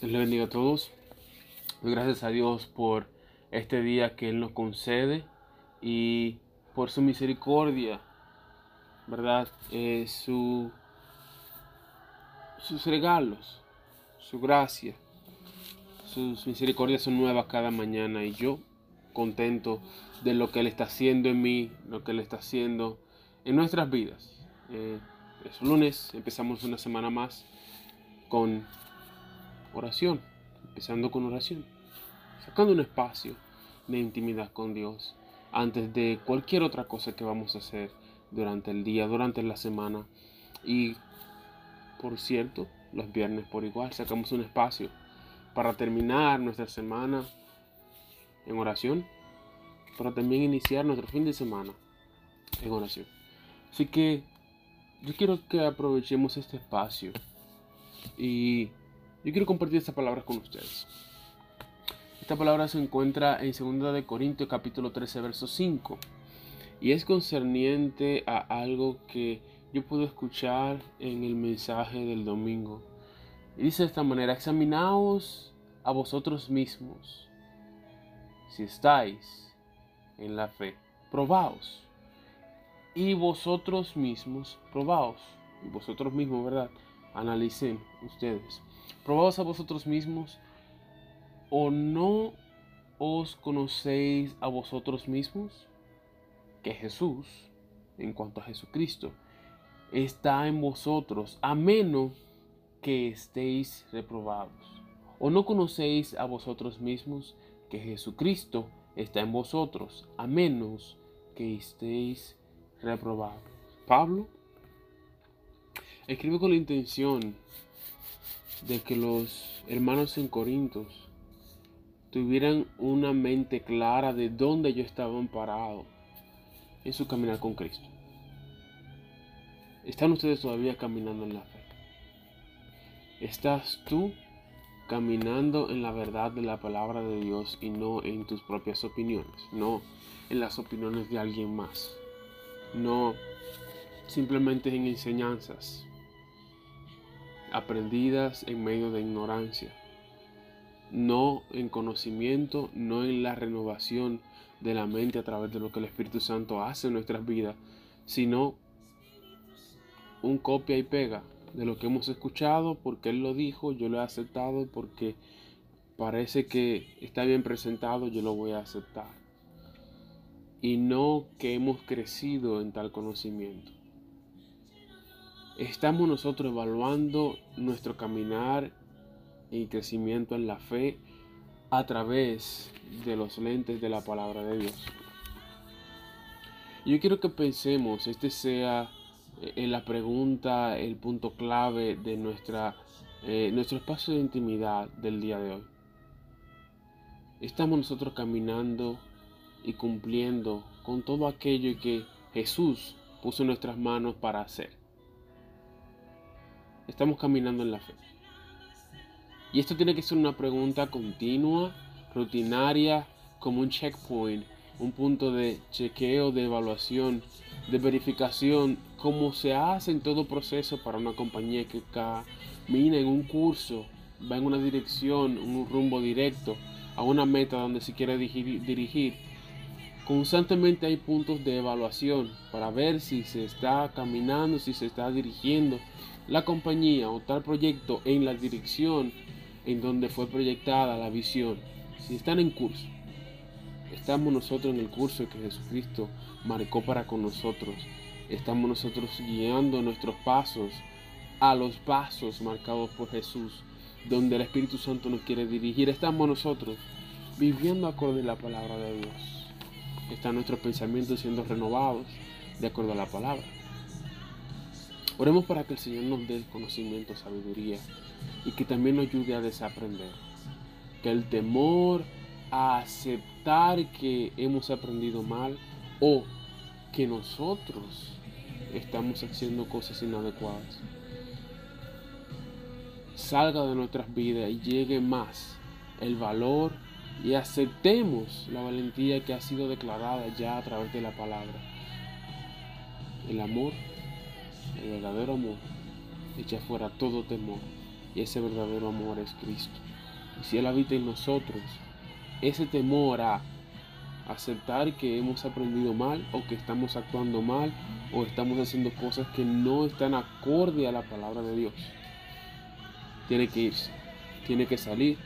Dios le bendiga a todos. Gracias a Dios por este día que Él nos concede y por su misericordia, ¿verdad? Eh, su, sus regalos, su gracia, sus misericordias son nuevas cada mañana y yo contento de lo que Él está haciendo en mí, lo que Él está haciendo en nuestras vidas. Eh, es lunes, empezamos una semana más con oración, empezando con oración, sacando un espacio de intimidad con Dios antes de cualquier otra cosa que vamos a hacer durante el día, durante la semana. Y por cierto, los viernes por igual, sacamos un espacio para terminar nuestra semana en oración, para también iniciar nuestro fin de semana en oración. Así que yo quiero que aprovechemos este espacio y yo quiero compartir esta palabra con ustedes. Esta palabra se encuentra en 2 de Corintios capítulo 13 verso 5 y es concerniente a algo que yo puedo escuchar en el mensaje del domingo. Y dice de esta manera, examinaos a vosotros mismos si estáis en la fe, probaos. Y vosotros mismos, probaos. Y vosotros mismos, ¿verdad? Analicen ustedes. Probaos a vosotros mismos o no os conocéis a vosotros mismos que Jesús, en cuanto a Jesucristo, está en vosotros, a menos que estéis reprobados. O no conocéis a vosotros mismos que Jesucristo está en vosotros, a menos que estéis reprobados. Pablo escribe con la intención de que los hermanos en Corintios tuvieran una mente clara de dónde ellos estaban parados en su caminar con Cristo. ¿Están ustedes todavía caminando en la fe? ¿Estás tú caminando en la verdad de la palabra de Dios y no en tus propias opiniones? No en las opiniones de alguien más. No simplemente en enseñanzas aprendidas en medio de ignorancia no en conocimiento, no en la renovación de la mente a través de lo que el Espíritu Santo hace en nuestras vidas, sino un copia y pega de lo que hemos escuchado, porque Él lo dijo, yo lo he aceptado, porque parece que está bien presentado, yo lo voy a aceptar. Y no que hemos crecido en tal conocimiento. Estamos nosotros evaluando nuestro caminar y crecimiento en la fe a través de los lentes de la palabra de Dios. Yo quiero que pensemos, este sea eh, la pregunta, el punto clave de nuestra, eh, nuestro espacio de intimidad del día de hoy. Estamos nosotros caminando y cumpliendo con todo aquello que Jesús puso en nuestras manos para hacer. Estamos caminando en la fe. Y esto tiene que ser una pregunta continua, rutinaria, como un checkpoint, un punto de chequeo, de evaluación, de verificación, como se hace en todo proceso para una compañía que camina en un curso, va en una dirección, un rumbo directo, a una meta donde se quiere dirigir. Constantemente hay puntos de evaluación para ver si se está caminando, si se está dirigiendo la compañía o tal proyecto en la dirección en donde fue proyectada la visión, si están en curso, estamos nosotros en el curso que Jesucristo marcó para con nosotros, estamos nosotros guiando nuestros pasos a los pasos marcados por Jesús, donde el Espíritu Santo nos quiere dirigir, estamos nosotros viviendo acorde a la palabra de Dios. Están nuestros pensamientos siendo renovados de acuerdo a la palabra. Oremos para que el Señor nos dé conocimiento, sabiduría y que también nos ayude a desaprender. Que el temor a aceptar que hemos aprendido mal o que nosotros estamos haciendo cosas inadecuadas salga de nuestras vidas y llegue más el valor y aceptemos la valentía que ha sido declarada ya a través de la palabra. El amor, el verdadero amor, echa fuera todo temor. Y ese verdadero amor es Cristo. Y si Él habita en nosotros, ese temor a aceptar que hemos aprendido mal o que estamos actuando mal o estamos haciendo cosas que no están acorde a la palabra de Dios. Tiene que irse, tiene que salir.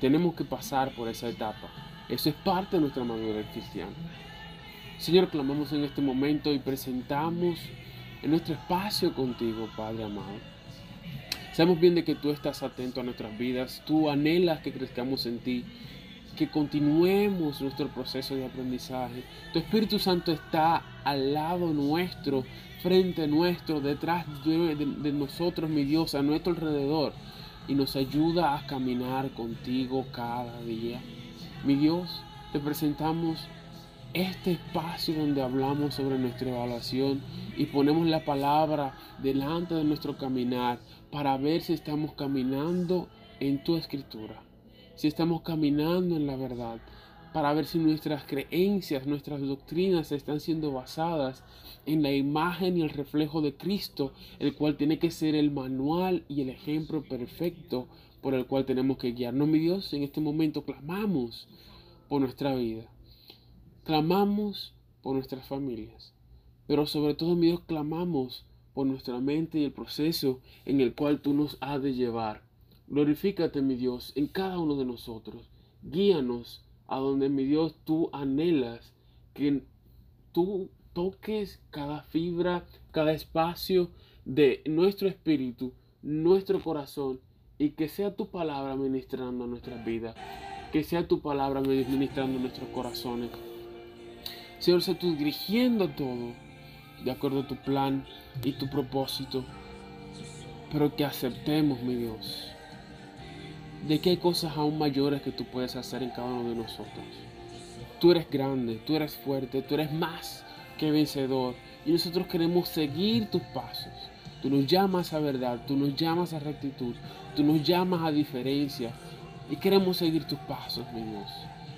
Tenemos que pasar por esa etapa. Eso es parte de nuestra madurez cristiana. Señor, clamamos en este momento y presentamos en nuestro espacio contigo, Padre amado. Sabemos bien de que tú estás atento a nuestras vidas, tú anhelas que crezcamos en ti, que continuemos nuestro proceso de aprendizaje. Tu Espíritu Santo está al lado nuestro, frente nuestro, detrás de, de, nosotros, mi Dios, a nuestro alrededor, y nos ayuda a caminar contigo cada día. Mi Dios, te presentamos este espacio donde hablamos sobre nuestra evaluación y ponemos la palabra delante de nuestro caminar para ver si estamos caminando en tu escritura si estamos caminando en la verdad, para ver si nuestras creencias, nuestras doctrinas están siendo basadas en la imagen y el reflejo de Cristo, el cual tiene que ser el manual y el ejemplo perfecto por el cual tenemos que guiarnos. Mi Dios, en este momento clamamos por nuestra vida, clamamos por nuestras familias, pero sobre todo, mi Dios, clamamos por nuestra mente y el proceso en el cual tú nos has de llevar Glorifícate, mi Dios, en cada uno de nosotros. Guíanos a donde, mi Dios, tú anhelas que tú toques cada fibra, cada espacio de nuestro espíritu, nuestro corazón, y que sea tu palabra ministrando nuestras vidas, que sea tu palabra ministrando nuestros corazones. Señor, sea tú dirigiendo todo de acuerdo a tu plan y tu propósito, pero que aceptemos, mi Dios, de que hay cosas aún mayores que tú puedes hacer en cada uno de nosotros. Tú eres grande, tú eres fuerte, tú eres más que vencedor y nosotros queremos seguir tus pasos. Tú nos llamas a verdad, tú nos llamas a rectitud, tú nos llamas a diferencia y queremos seguir tus pasos, mi.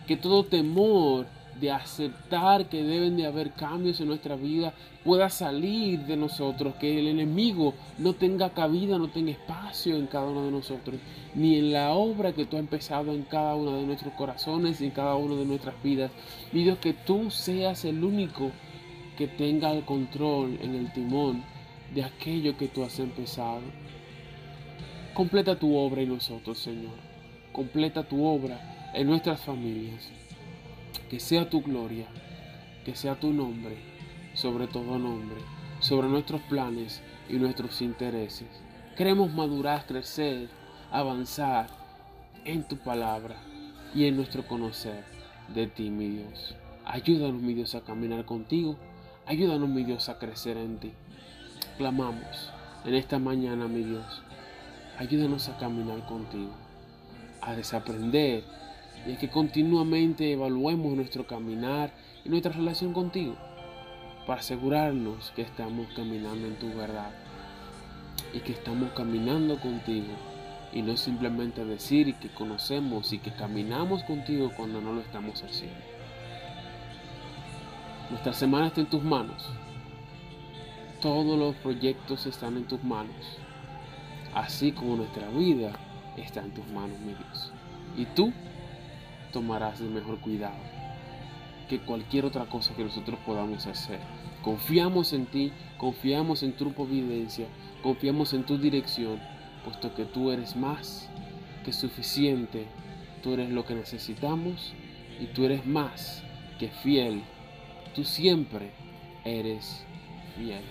Que todo temor de aceptar que deben de haber cambios en nuestra vida pueda salir de nosotros, que el enemigo no tenga cabida, no tenga espacio en cada uno de nosotros, ni en la obra que tú has empezado en cada uno de nuestros corazones y en cada una de nuestras vidas. Mi Dios, que tú seas el único que tenga el control en el timón de aquello que tú has empezado. Completa tu obra en nosotros, Señor. Completa tu obra en nuestras familias que sea tu gloria, que sea tu nombre, sobre todo nombre, sobre nuestros planes y nuestros intereses. Queremos madurar, crecer, avanzar en tu palabra y en nuestro conocer de ti, mi Dios. Ayúdanos, mi Dios, a caminar contigo. Ayúdanos, mi Dios, a crecer en ti. Clamamos en esta mañana, mi Dios. Ayúdanos a caminar contigo, a desaprender y es que continuamente evaluemos nuestro caminar y nuestra relación contigo para asegurarnos que estamos caminando en tu verdad y que estamos caminando contigo y no simplemente decir que conocemos y que caminamos contigo cuando no lo estamos haciendo. Nuestra semana está en tus manos. Todos los proyectos están en tus manos. Así como nuestra vida está en tus manos, mi Dios. Y tú tomarás el mejor cuidado que cualquier otra cosa que nosotros podamos hacer. Confiamos en ti, confiamos en tu providencia, confiamos en tu dirección, puesto que tú eres más que suficiente, tú eres lo que necesitamos y tú eres más que fiel. Tú siempre eres fiel.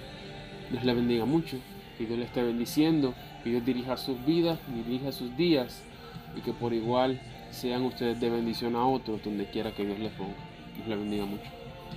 Dios le bendiga mucho, que Dios le esté bendiciendo, que Dios dirija sus vidas, dirija sus días y que por igual sean ustedes de bendición a otros donde quiera que Dios les ponga. Dios les bendiga mucho.